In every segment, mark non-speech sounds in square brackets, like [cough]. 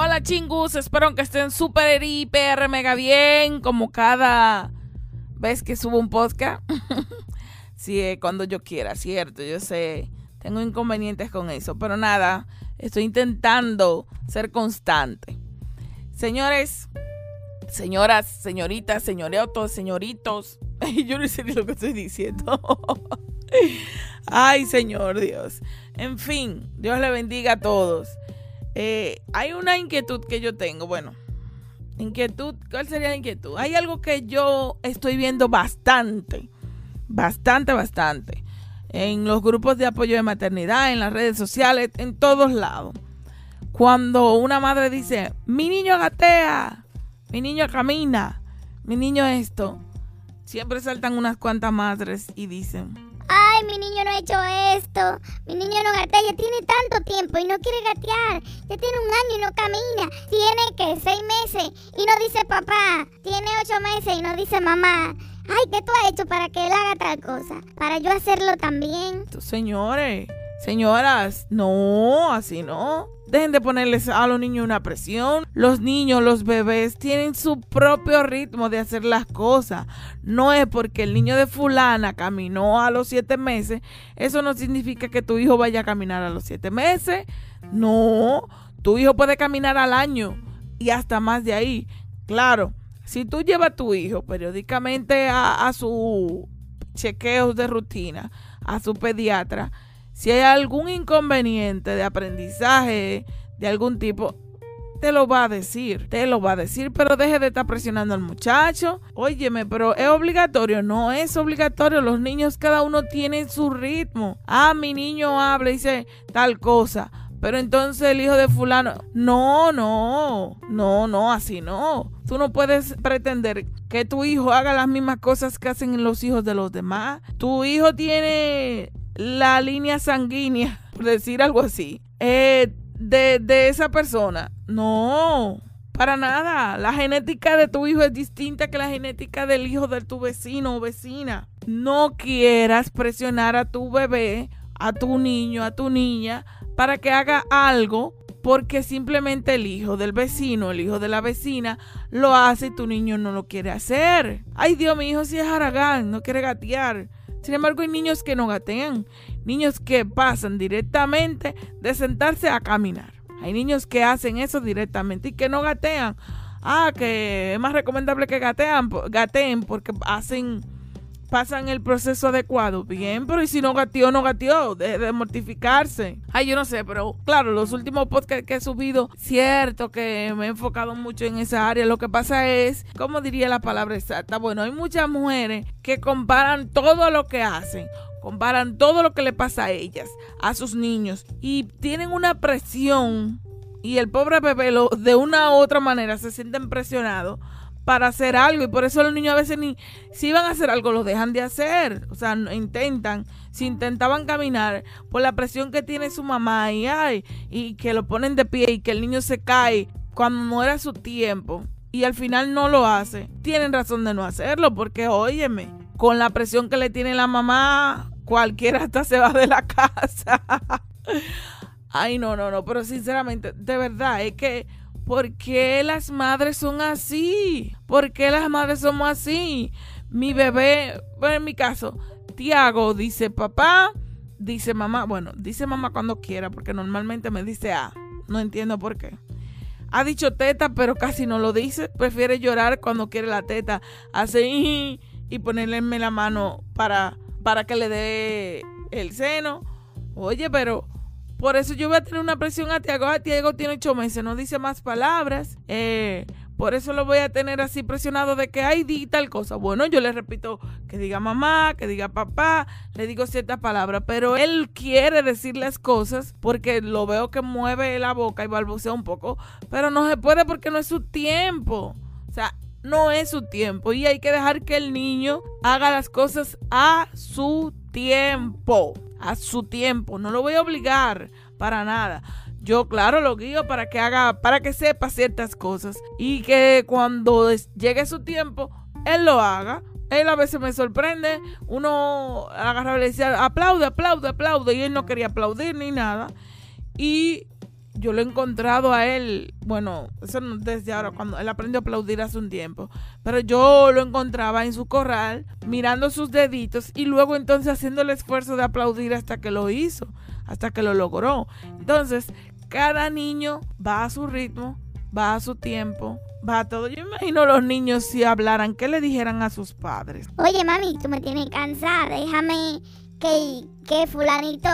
Hola chingus, espero que estén súper, hiper, mega bien, como cada vez que subo un podcast. [laughs] sí, eh, cuando yo quiera, cierto, yo sé, tengo inconvenientes con eso, pero nada, estoy intentando ser constante. Señores, señoras, señoritas, señoritos, señoritos, [laughs] yo no sé ni lo que estoy diciendo. [laughs] Ay, Señor Dios. En fin, Dios le bendiga a todos. Eh, hay una inquietud que yo tengo. Bueno, inquietud, ¿cuál sería la inquietud? Hay algo que yo estoy viendo bastante, bastante, bastante. En los grupos de apoyo de maternidad, en las redes sociales, en todos lados. Cuando una madre dice, mi niño gatea, mi niño camina, mi niño esto, siempre saltan unas cuantas madres y dicen, Ay, mi niño no ha hecho esto. Mi niño no gatea. Ya tiene tanto tiempo y no quiere gatear. Ya tiene un año y no camina. Tiene que seis meses y no dice papá. Tiene ocho meses y no dice mamá. Ay, ¿qué tú has hecho para que él haga tal cosa? Para yo hacerlo también. Señores, señoras, no, así no. Dejen de ponerles a los niños una presión. Los niños, los bebés tienen su propio ritmo de hacer las cosas. No es porque el niño de fulana caminó a los siete meses. Eso no significa que tu hijo vaya a caminar a los siete meses. No, tu hijo puede caminar al año y hasta más de ahí. Claro, si tú llevas a tu hijo periódicamente a, a su chequeos de rutina, a su pediatra, si hay algún inconveniente de aprendizaje de algún tipo, te lo va a decir, te lo va a decir, pero deje de estar presionando al muchacho. Óyeme, pero es obligatorio, no es obligatorio. Los niños cada uno tiene su ritmo. Ah, mi niño habla y dice tal cosa. Pero entonces el hijo de fulano, no, no, no, no, así no. Tú no puedes pretender que tu hijo haga las mismas cosas que hacen los hijos de los demás. Tu hijo tiene la línea sanguínea, [laughs] por decir algo así, eh, de, de esa persona. No, para nada. La genética de tu hijo es distinta que la genética del hijo de tu vecino o vecina. No quieras presionar a tu bebé, a tu niño, a tu niña, para que haga algo porque simplemente el hijo del vecino, el hijo de la vecina, lo hace y tu niño no lo quiere hacer. Ay Dios, mi hijo sí es haragán, no quiere gatear. Sin embargo, hay niños que no gatean, niños que pasan directamente de sentarse a caminar. Hay niños que hacen eso directamente y que no gatean. Ah, que es más recomendable que gatean, gateen porque hacen pasan el proceso adecuado. Bien, pero ¿y si no gateó, no gateó? De, de, mortificarse. Ay, yo no sé, pero claro, los últimos podcasts que he subido, cierto que me he enfocado mucho en esa área. Lo que pasa es, ¿cómo diría la palabra exacta? Bueno, hay muchas mujeres que comparan todo lo que hacen. Comparan todo lo que le pasa a ellas, a sus niños, y tienen una presión. Y el pobre bebé lo, de una u otra manera se sienten presionados para hacer algo. Y por eso los niños a veces ni si van a hacer algo lo dejan de hacer, o sea, intentan, si intentaban caminar por la presión que tiene su mamá y ay, y que lo ponen de pie y que el niño se cae cuando no era su tiempo y al final no lo hace, tienen razón de no hacerlo porque óyeme, con la presión que le tiene la mamá, cualquiera hasta se va de la [laughs] casa. ay, no, no, no, pero sinceramente, de verdad, es que ¿Por qué las madres son así? ¿Por qué las madres somos así? Mi bebé, bueno, en mi caso, Tiago dice papá, dice mamá, bueno, dice mamá cuando quiera, porque normalmente me dice ah, no entiendo por qué. Ha dicho teta, pero casi no lo dice. Prefiere llorar cuando quiere la teta. Hace y, ponerle la mano para, para que le dé el seno. Oye, pero por eso yo voy a tener una presión a Tiago. A Tiago tiene ocho meses, no dice más palabras. Eh, por eso lo voy a tener así presionado de que hay di tal cosa. Bueno, yo le repito que diga mamá, que diga papá, le digo ciertas palabras, pero él quiere decir las cosas porque lo veo que mueve la boca y balbucea un poco, pero no se puede porque no es su tiempo. O sea, no es su tiempo y hay que dejar que el niño haga las cosas a su tiempo a su tiempo. No lo voy a obligar para nada. Yo, claro, lo guío para que haga, para que sepa ciertas cosas y que cuando llegue su tiempo, él lo haga. Él a veces me sorprende. Uno agarra y le decía, aplaude, aplaude, aplaude. Y él no quería aplaudir ni nada. Y yo lo he encontrado a él, bueno, eso no desde ahora, cuando él aprendió a aplaudir hace un tiempo, pero yo lo encontraba en su corral, mirando sus deditos y luego entonces haciendo el esfuerzo de aplaudir hasta que lo hizo, hasta que lo logró. Entonces, cada niño va a su ritmo, va a su tiempo, va a todo. Yo imagino los niños si hablaran, ¿qué le dijeran a sus padres? Oye, mami, tú me tienes cansada, déjame que, fulanito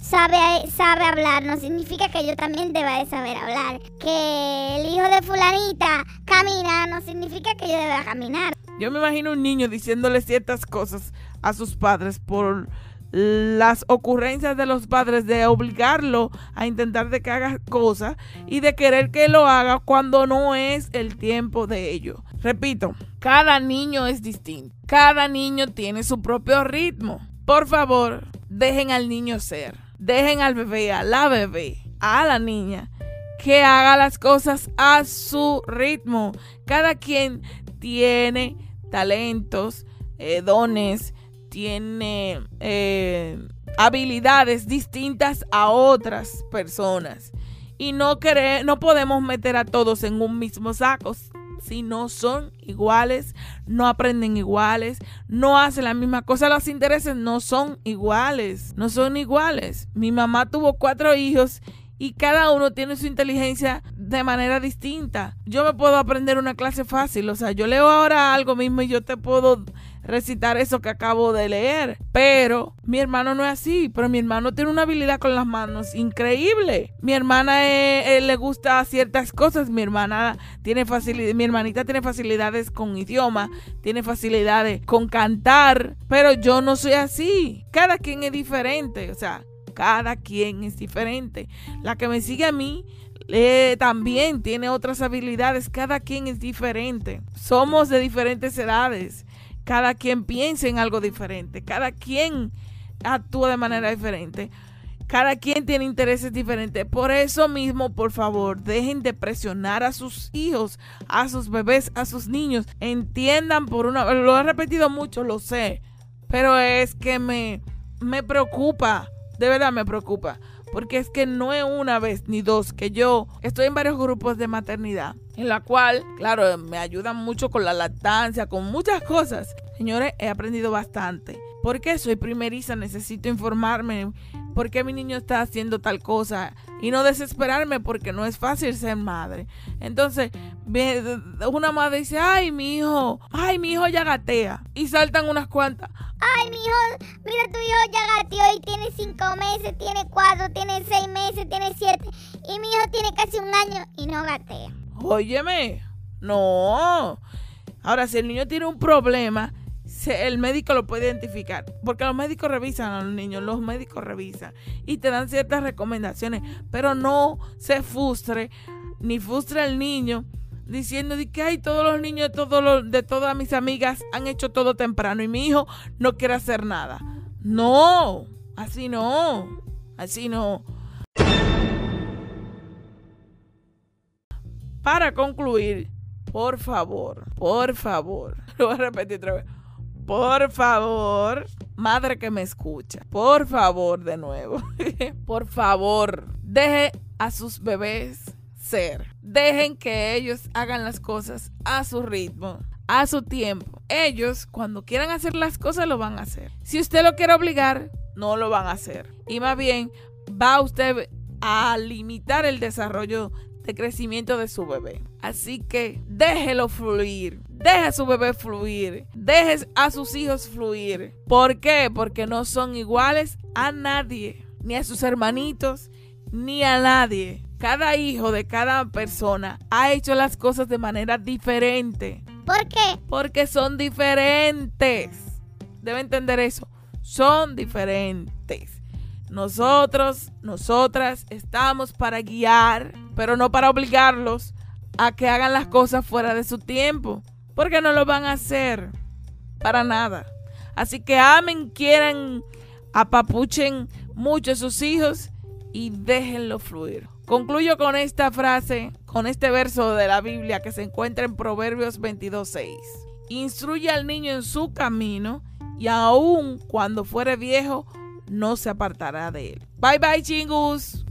sabe, sabe hablar no significa que yo también deba de saber hablar. Que el hijo de fulanita camina no significa que yo deba caminar. Yo me imagino un niño diciéndole ciertas cosas a sus padres por las ocurrencias de los padres de obligarlo a intentar de que haga cosas y de querer que lo haga cuando no es el tiempo de ello. Repito, cada niño es distinto. Cada niño tiene su propio ritmo. Por favor, dejen al niño ser. Dejen al bebé, a la bebé, a la niña, que haga las cosas a su ritmo. Cada quien tiene talentos, eh, dones, tiene eh, habilidades distintas a otras personas. Y no, no podemos meter a todos en un mismo saco. Si no son iguales, no aprenden iguales, no hacen la misma cosa, los intereses no son iguales, no son iguales. Mi mamá tuvo cuatro hijos y cada uno tiene su inteligencia de manera distinta. Yo me puedo aprender una clase fácil, o sea, yo leo ahora algo mismo y yo te puedo recitar eso que acabo de leer. Pero mi hermano no es así, pero mi hermano tiene una habilidad con las manos increíble. Mi hermana eh, le gusta ciertas cosas, mi hermana tiene facilidad, mi hermanita tiene facilidades con idioma, tiene facilidades con cantar, pero yo no soy así. Cada quien es diferente, o sea, cada quien es diferente. La que me sigue a mí eh, también tiene otras habilidades. Cada quien es diferente. Somos de diferentes edades. Cada quien piensa en algo diferente. Cada quien actúa de manera diferente. Cada quien tiene intereses diferentes. Por eso mismo, por favor, dejen de presionar a sus hijos, a sus bebés, a sus niños. Entiendan por una... Lo he repetido mucho, lo sé. Pero es que me, me preocupa. De verdad me preocupa. Porque es que no es una vez ni dos que yo estoy en varios grupos de maternidad, en la cual, claro, me ayudan mucho con la lactancia, con muchas cosas. Señores, he aprendido bastante. Porque soy primeriza, necesito informarme por qué mi niño está haciendo tal cosa y no desesperarme porque no es fácil ser madre. Entonces, una madre dice, ay, mi hijo, ay, mi hijo ya gatea. Y saltan unas cuantas. Ay, mi hijo, mira, tu hijo ya gateó y tiene cinco meses, tiene cuatro, tiene seis meses, tiene siete. Y mi hijo tiene casi un año y no gatea. Óyeme, no. Ahora, si el niño tiene un problema, el médico lo puede identificar. Porque los médicos revisan a los niños, los médicos revisan y te dan ciertas recomendaciones. Pero no se frustre, ni frustre al niño diciendo que hay todos los niños de, de todas mis amigas han hecho todo temprano y mi hijo no quiere hacer nada. No, así no, así no. Para concluir, por favor, por favor, [laughs] lo voy a repetir otra vez por favor, madre que me escucha, por favor, de nuevo, [laughs] por favor, deje a sus bebés Dejen que ellos hagan las cosas a su ritmo, a su tiempo. Ellos, cuando quieran hacer las cosas, lo van a hacer. Si usted lo quiere obligar, no lo van a hacer. Y más bien, va usted a limitar el desarrollo de crecimiento de su bebé. Así que déjelo fluir. Deje a su bebé fluir. Deje a sus hijos fluir. ¿Por qué? Porque no son iguales a nadie. Ni a sus hermanitos, ni a nadie. Cada hijo de cada persona ha hecho las cosas de manera diferente. ¿Por qué? Porque son diferentes. Debe entender eso. Son diferentes. Nosotros, nosotras estamos para guiar, pero no para obligarlos a que hagan las cosas fuera de su tiempo. Porque no lo van a hacer. Para nada. Así que amen, quieran, apapuchen mucho a sus hijos y déjenlo fluir. Concluyo con esta frase, con este verso de la Biblia que se encuentra en Proverbios 22.6. Instruye al niño en su camino y aun cuando fuere viejo, no se apartará de él. Bye bye, chingus.